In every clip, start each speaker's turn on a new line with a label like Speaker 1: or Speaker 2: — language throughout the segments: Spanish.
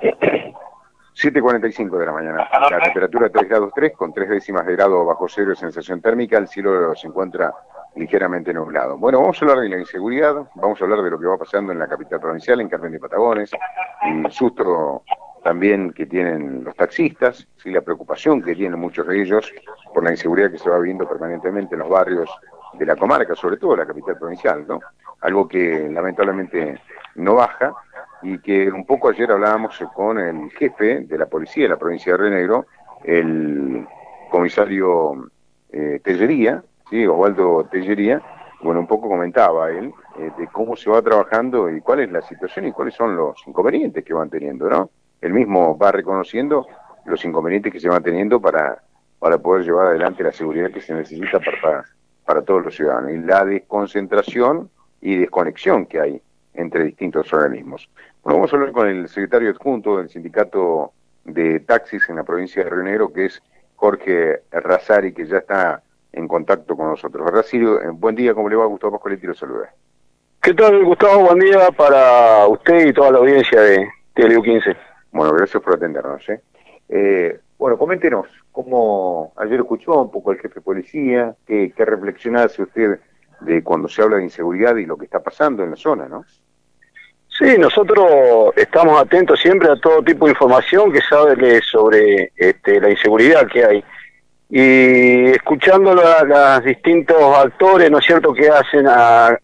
Speaker 1: 7.45 de la mañana. La temperatura 3 grados 3 con 3 décimas de grado bajo cero sensación térmica. El cielo se encuentra ligeramente nublado. Bueno, vamos a hablar de la inseguridad, vamos a hablar de lo que va pasando en la capital provincial, en Carmen de Patagones, el susto también que tienen los taxistas, ¿sí? la preocupación que tienen muchos de ellos por la inseguridad que se va viendo permanentemente en los barrios de la comarca, sobre todo la capital provincial, ¿no? Algo que lamentablemente no baja y que un poco ayer hablábamos con el jefe de la policía de la provincia de Río Negro, el comisario eh, Tellería, ¿sí? Osvaldo Tellería, bueno, un poco comentaba él eh, de cómo se va trabajando y cuál es la situación y cuáles son los inconvenientes que van teniendo, ¿no? Él mismo va reconociendo los inconvenientes que se van teniendo para, para poder llevar adelante la seguridad que se necesita para, para todos los ciudadanos y la desconcentración y desconexión que hay entre distintos organismos. Bueno, vamos a hablar con el secretario adjunto del sindicato de taxis en la provincia de Río Negro, que es Jorge Razari, que ya está en contacto con nosotros. Razari, eh, buen día, ¿cómo le va? Gustavo Pascoletti lo saluda.
Speaker 2: ¿Qué tal, Gustavo? Buen día para usted y toda la audiencia de Teleo 15.
Speaker 1: Bueno, gracias por atendernos. ¿eh? Eh, bueno, coméntenos, ¿cómo ayer escuchó un poco al jefe de policía? ¿Qué, qué reflexión hace usted de cuando se habla de inseguridad y lo que está pasando en la zona, no?
Speaker 2: Sí, nosotros estamos atentos siempre a todo tipo de información que sabe sobre este, la inseguridad que hay. Y escuchando a los distintos actores, ¿no es cierto?, que hacen al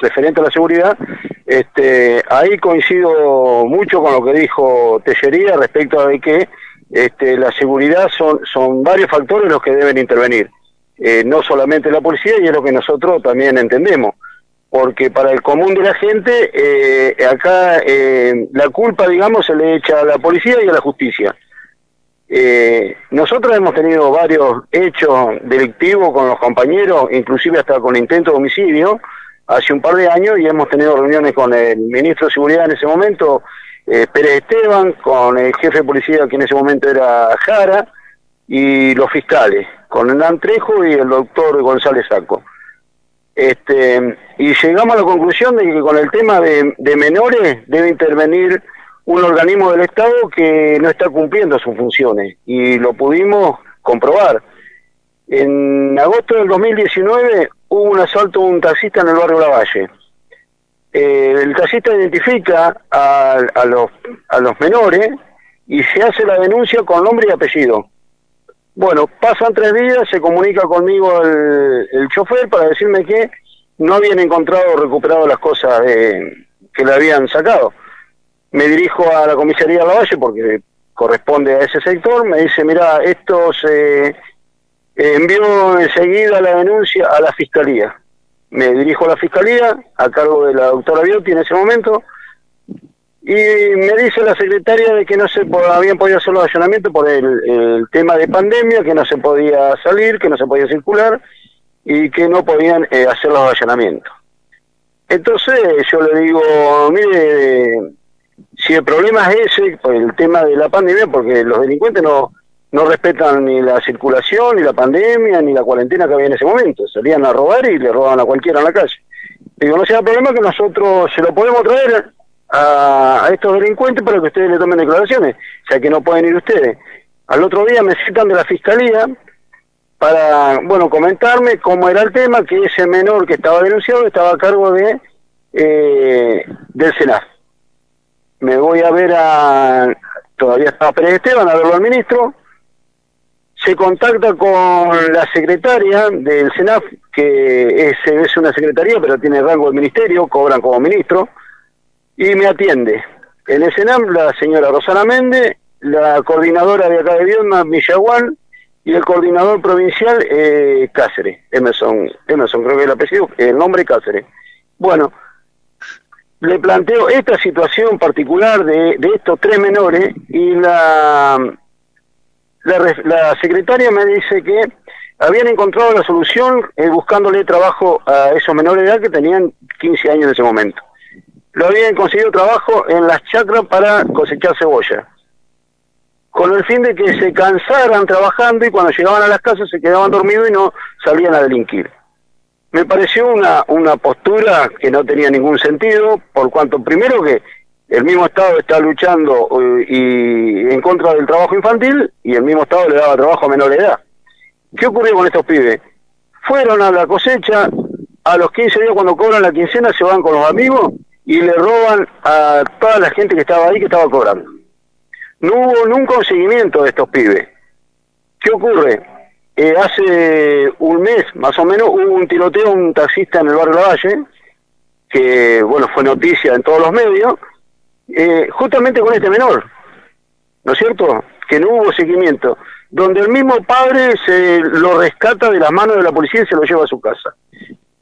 Speaker 2: referente a la seguridad, este, ahí coincido mucho con lo que dijo Tellería respecto a que este, la seguridad son, son varios factores los que deben intervenir, eh, no solamente la policía, y es lo que nosotros también entendemos, porque para el común de la gente, eh, acá eh, la culpa, digamos, se le echa a la policía y a la justicia. nosotros hemos tenido varios hechos delictivos con los compañeros, inclusive hasta con intento de homicidio, hace un par de años y hemos tenido reuniones con el ministro de Seguridad en ese momento, eh, Pérez Esteban, con el jefe de policía que en ese momento era Jara, y los fiscales, con Hernán Trejo y el doctor González Saco. Este, y llegamos a la conclusión de que con el tema de, menores debe intervenir un organismo del Estado que no está cumpliendo sus funciones, y lo pudimos comprobar. En agosto del 2019 hubo un asalto a un taxista en el barrio Lavalle. Eh, el taxista identifica a los menores y se hace la denuncia con nombre y apellido. Bueno, pasan tres días, se comunica conmigo el, el chofer para decirme que no habían encontrado o recuperado las cosas que le habían sacado. Me dirijo a la comisaría de Lavalle porque corresponde a ese sector, me dice, mira, estos eh, envió enseguida la denuncia a la fiscalía. Me dirijo a la fiscalía, a cargo de la doctora Biotti en ese momento, y me dice la secretaria de que no se habían podido hacer los allanamientos por el, tema de pandemia, que no se podía salir, que no se podía circular y que no podían eh, hacer los allanamientos. Entonces yo le digo, mire, si el problema es ese, por el tema de la pandemia, porque los delincuentes no, no respetan ni la circulación, ni la pandemia, ni la cuarentena que había en ese momento. Salían a robar y le robaban a cualquiera en la calle. Digo, no sea problema que nosotros se lo podemos traer a, estos delincuentes para que ustedes le tomen declaraciones, ya que no pueden ir ustedes. Al otro día me citan de la fiscalía para, bueno, comentarme cómo era el tema, que ese menor que estaba denunciado estaba a cargo de eh, del Senado. Me voy a ver a, todavía estaba Pérez Esteban, a verlo al ministro, se contacta con la secretaria del SENAF, que es, es una secretaría, pero tiene rango de ministerio, cobran como ministro, y me atiende. En el SENAF la señora Rosana Méndez, la coordinadora de acá de Viedma, Millaguán, y el coordinador provincial eh, Cáceres, Emerson, Emerson creo que es el apellido, el nombre Cáceres. Bueno, le planteo esta situación particular de, de estos tres menores y la la, secretaria me dice que habían encontrado la solución eh, buscándole trabajo a esos menores de edad que tenían 15 años en ese momento. Lo habían conseguido trabajo en las chacras para cosechar cebolla, con el fin de que se cansaran trabajando y cuando llegaban a las casas se quedaban dormidos y no salían a delinquir. Me pareció una, una postura que no tenía ningún sentido, por cuanto primero que el mismo Estado está luchando eh, y en contra del trabajo infantil y el mismo Estado le daba trabajo a menor edad. ¿Qué ocurrió con estos pibes? Fueron a la cosecha, a los 15 días cuando cobran la quincena se van con los amigos y le roban a toda la gente que estaba ahí que estaba cobrando. No hubo nunca un seguimiento de estos pibes. ¿Qué ocurre? Eh, hace un mes más o menos hubo un tiroteo un taxista en el barrio Valle, que bueno fue noticia en todos los medios, eh, justamente con este menor, ¿no es cierto? Que no hubo seguimiento, donde el mismo padre se lo rescata de las manos de la policía y se lo lleva a su casa.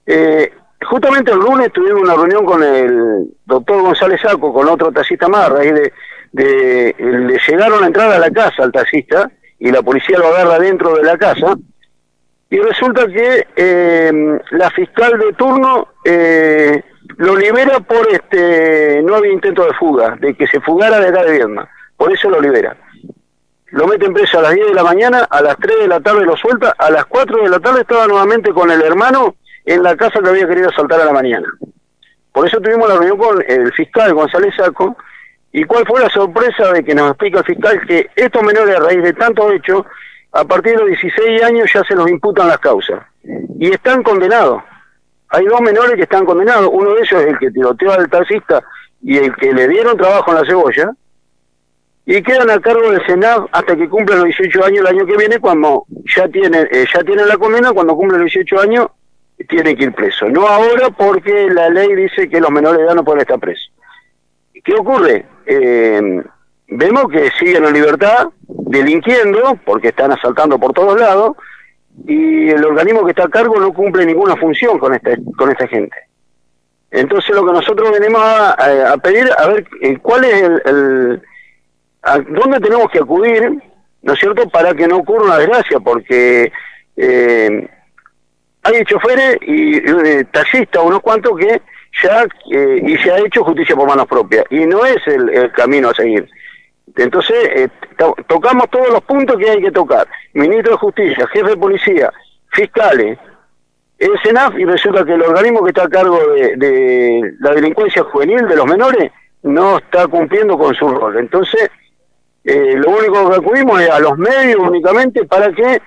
Speaker 2: Eh, justamente el lunes tuvimos una reunión con el doctor González Saco, con otro taxista más, raíz de, de, le llegaron a entrar a la casa al taxista y la policía lo agarra dentro de la casa y resulta que eh, la fiscal de turno eh, lo libera por este no había intento de fuga, de que se fugara de acá de Vietnam, por eso lo libera. Lo meten preso a las 10 de la mañana, a las 3 de la tarde lo suelta, a las 4 de la tarde estaba nuevamente con el hermano en la casa que había querido asaltar a la mañana. Por eso tuvimos la reunión con el fiscal González Saco, y cuál fue la sorpresa de que nos explica el fiscal que estos menores a raíz de tantos hechos, a partir de los 16 años ya se los imputan las causas, y están condenados. Hay dos menores que están condenados, uno de ellos es el que tiroteó al taxista y el que le dieron trabajo en la cebolla, y quedan a cargo del Senado hasta que cumplan los 18 años el año que viene, cuando ya tienen, eh, ya tienen la condena, cuando cumplen los 18 años tienen que ir presos. No ahora porque la ley dice que los menores de edad no pueden estar presos. ¿Qué ocurre? Eh, vemos que siguen en libertad, delinquiendo, porque están asaltando por todos lados, y el organismo que está a cargo no cumple ninguna función con esta, con esta gente. Entonces lo que nosotros venimos a, pedir, a ver eh, cuál es el, a dónde tenemos que acudir, ¿no es cierto?, para que no ocurra una desgracia, porque eh, hay choferes y eh, taxistas, unos cuantos que ya eh, y se ha hecho justicia por manos propias y no es el, camino a seguir. Entonces, eh, tocamos todos los puntos que hay que tocar. Ministro de Justicia, jefe de policía, fiscales, el SENAF y resulta que el organismo que está a cargo de, la delincuencia juvenil de los menores no está cumpliendo con su rol. Entonces, eh, lo único que acudimos es a los medios únicamente para que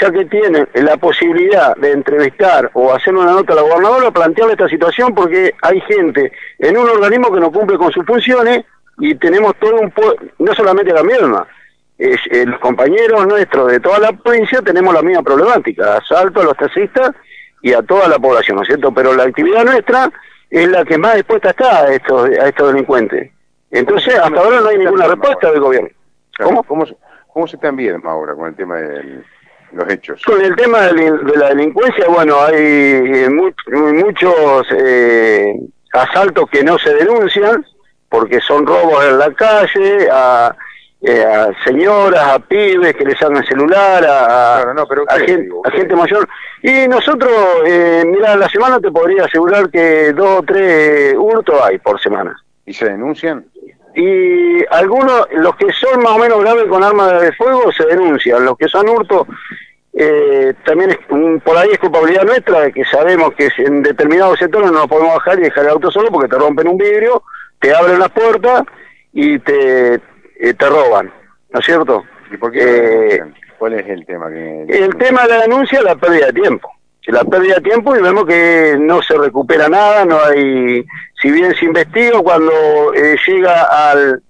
Speaker 2: ya que tienen la posibilidad de entrevistar o hacer una nota a la gobernadora, plantearle esta situación porque hay gente en un organismo que no cumple con sus funciones y tenemos todo un... no solamente la misma, eh, los compañeros nuestros de toda la provincia tenemos la misma problemática, asalto a los taxistas y a toda la población, ¿no es cierto? Pero la actividad nuestra es la que más dispuesta está a estos, a estos delincuentes. Entonces, hasta ahora no hay ninguna respuesta del gobierno.
Speaker 1: ¿Cómo? ¿Cómo, ¿Cómo se están viendo ahora con el tema del los hechos.
Speaker 2: Con el tema de la delincuencia, bueno, hay eh, muchos eh, asaltos que no se denuncian porque son robos en la calle, a, eh, a señoras, a pibes que les hagan celular, a, gente, mayor. Y nosotros, eh, mira, la semana te podría asegurar que dos o tres hurtos hay por semana.
Speaker 1: ¿Y se denuncian?
Speaker 2: y algunos, los que son más o menos graves con armas de fuego se denuncian, los que son hurtos eh, también es, por ahí es culpabilidad nuestra de que sabemos que en determinados sectores no nos podemos bajar y dejar el auto solo porque te rompen un vidrio, te abren las puertas y te, eh, te roban, ¿no es cierto?
Speaker 1: ¿Y por qué eh, ¿Cuál es el tema? Que...
Speaker 2: El tema de la denuncia es la pérdida de tiempo. La pérdida de tiempo y vemos que no se recupera nada, no hay si bien se investiga, cuando eh, llega al,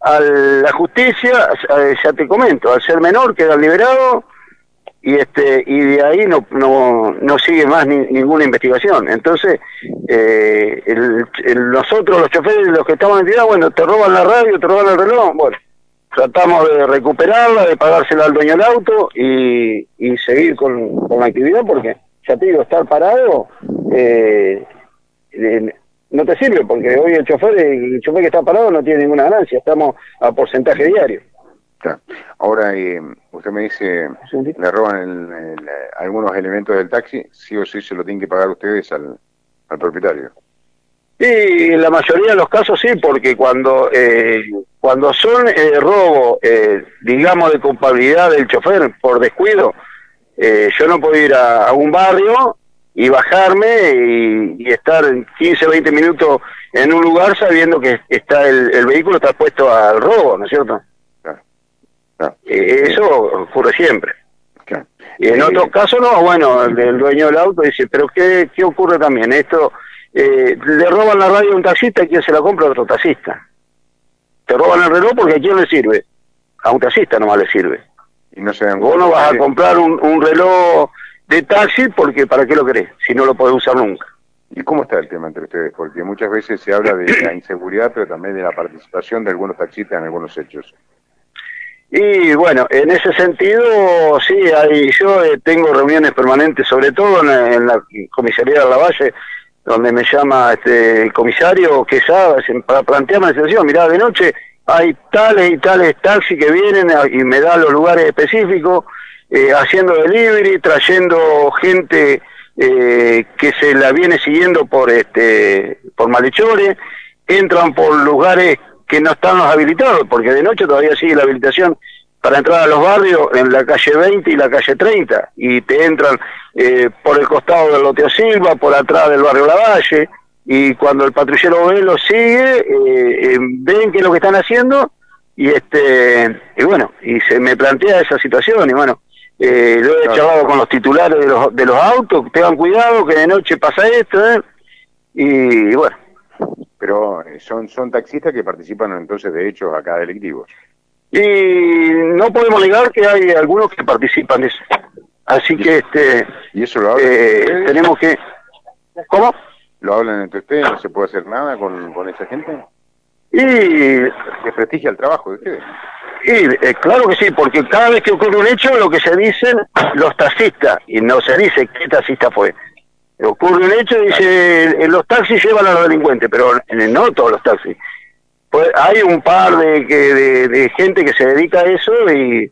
Speaker 2: a la justicia, eh, ya te comento, al ser menor queda liberado y este y de ahí no no, no sigue más ninguna investigación. Entonces, eh, nosotros los choferes, los que estamos en entidad, bueno, te roban la radio, te roban el reloj, bueno, tratamos de recuperarla, de pagársela al dueño del auto y, y seguir con, con la actividad porque, ya te digo, estar parado... Eh, no te sirve porque hoy el chofer, el chofer que está parado no tiene ninguna ganancia, estamos a porcentaje diario.
Speaker 1: Ahora, eh, usted me dice, le roban algunos elementos del taxi, sí o sí se lo tienen que pagar ustedes al, al propietario.
Speaker 2: Sí, en la mayoría de los casos sí, porque cuando eh, cuando son eh, robo, eh, digamos, de culpabilidad del chofer por descuido, yo no puedo ir a, a un barrio y bajarme y, estar 15, 20 minutos en un lugar sabiendo que está el, vehículo está puesto al robo, ¿no es cierto? Eh, eso ocurre siempre. Y en otros casos no, bueno, el, dueño del auto dice, pero ¿qué, qué ocurre también? Esto, eh, le roban la radio a un taxista y quien se la compra a otro taxista. Te roban el reloj porque a quién le sirve. A un taxista nomás le sirve. Y no se Vos no vas a comprar un, un reloj de taxi porque ¿para qué lo querés? Si no lo podés usar nunca.
Speaker 1: ¿Y cómo está el tema entre ustedes? Porque muchas veces se habla de la inseguridad, pero también de la participación de algunos taxistas en algunos hechos.
Speaker 2: Y bueno, en ese sentido, sí, hay, yo eh, tengo reuniones permanentes, sobre todo en, la comisaría de la Valle, donde me llama este el comisario que sabe, para plantearme la situación, mirá, de noche hay tales y tales taxis que vienen y me da los lugares específicos, eh, haciendo delivery, trayendo gente eh, que se la viene siguiendo por este por malhechores, entran por lugares que no están los habilitados, porque de noche todavía sigue la habilitación para entrar a los barrios en la calle 20 y la calle 30, y te entran eh, por el costado del Loteo Silva, por atrás del barrio Lavalle, y cuando el patrullero ve lo sigue, eh, eh, ven qué es lo que están haciendo, y este y bueno, y se me plantea esa situación, y bueno, lo he charlado con los titulares de los, de los autos, tengan cuidado que de noche pasa esto, y bueno,
Speaker 1: pero eh, son, son taxistas que participan entonces de hechos acá delictivos.
Speaker 2: Y no podemos negar que hay algunos que participan de eso. Así que este
Speaker 1: ¿Y eso lo hablan eh,
Speaker 2: tenemos que... ¿Cómo?
Speaker 1: ¿Lo hablan entre ustedes? ¿No se puede hacer nada con, con esa gente?
Speaker 2: Y...
Speaker 1: Que prestigia el trabajo de ustedes.
Speaker 2: Y, eh, claro que sí, porque cada vez que ocurre un hecho, lo que se dicen los taxistas, y no se dice qué taxista fue, ocurre un hecho y dice, los taxis llevan a los delincuentes, pero no todos los taxis. Pues hay un par de, de, gente que se dedica a eso y,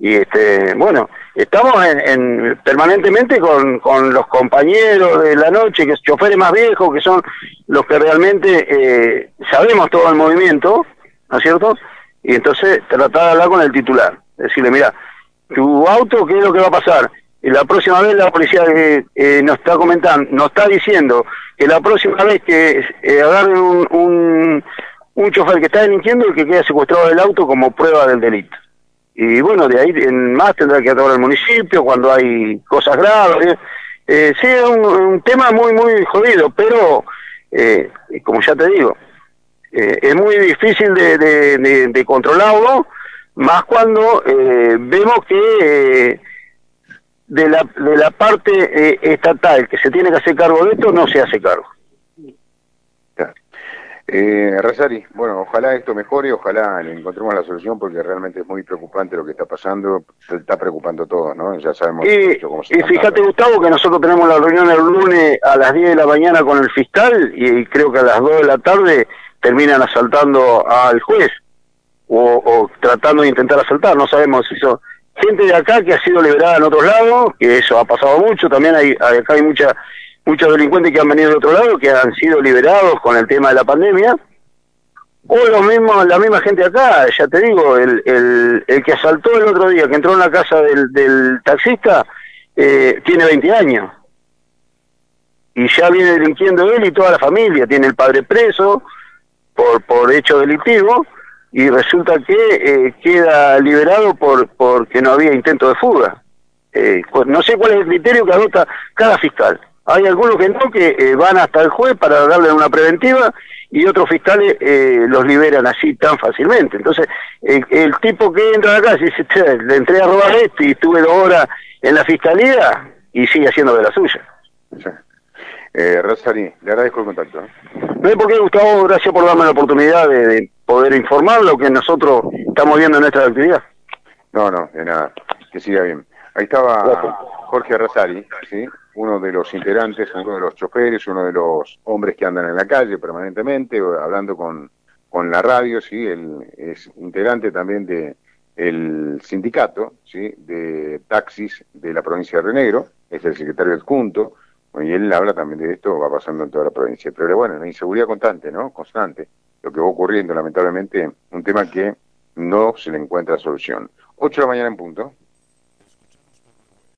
Speaker 2: y este bueno, estamos en, permanentemente con, con los compañeros de la noche, que es choferes más viejos, que son los que realmente eh, sabemos todo el movimiento, ¿no es cierto? Y entonces tratar de hablar con el titular, decirle, mira, tu auto, ¿qué es lo que va a pasar? La próxima vez la policía eh, eh, nos está comentando, nos está diciendo que la próxima vez que eh, agarren un, un, chofer que está delinquiendo, el que queda secuestrado del auto como prueba del delito. Y bueno, de ahí en más tendrá que actuar el municipio cuando hay cosas graves. Eh, sí, es un, tema muy, muy jodido, pero como ya te digo, es muy difícil de, de, de controlarlo, más cuando vemos que de la, de la parte eh, estatal que se tiene que hacer cargo de esto no se hace cargo.
Speaker 1: Eh, Rosari, bueno, ojalá esto mejore, ojalá le encontremos la solución porque realmente es muy preocupante lo que está pasando, se está preocupando a todos, ¿no? Ya sabemos
Speaker 2: y, cómo se Y fíjate, Gustavo, que nosotros tenemos la reunión el lunes a las 10 de la mañana con el fiscal y creo que a las 2 de la tarde terminan asaltando al juez o, o tratando de intentar asaltar, no sabemos si eso gente de acá que ha sido liberada en otros lados, que eso ha pasado mucho, también hay, acá hay mucha, muchos delincuentes que han venido de otro lado, que han sido liberados con el tema de la pandemia, o lo mismo, la misma gente acá, ya te digo, el, el, el que asaltó el otro día, que entró en la casa del, del taxista, eh, tiene 20 años. Y ya viene delinquiendo él y toda la familia, tiene el padre preso por, por hecho delictivo, y resulta que eh, queda liberado por porque no había intento de fuga. Eh, no sé cuál es el criterio que adopta cada fiscal. Hay algunos que no, que eh, van hasta el juez para darle una preventiva y otros fiscales los liberan así tan fácilmente. Entonces, el tipo que entra acá, si dice, le entré a robar esto y estuve dos horas en la fiscalía y sigue haciendo de la suya.
Speaker 1: Eh, le agradezco el contacto.
Speaker 2: No hay por qué, Gustavo, gracias por darme la oportunidad de, poder informar lo que nosotros estamos viendo en nuestra actividad.
Speaker 1: No, no, de nada, que siga bien. Ahí estaba Jorge Rosari, ¿sí? uno de los integrantes, uno de los choferes, uno de los hombres que andan en la calle permanentemente, hablando con, con la radio, ¿sí? Él es integrante también de el sindicato ¿sí? de taxis de la provincia de Río Negro, es el secretario adjunto, y él habla también de esto, va pasando en toda la provincia. Pero bueno, la inseguridad constante, ¿no? Constante. Lo que va ocurriendo, lamentablemente, un tema que no se le encuentra solución. 8 de la mañana en punto.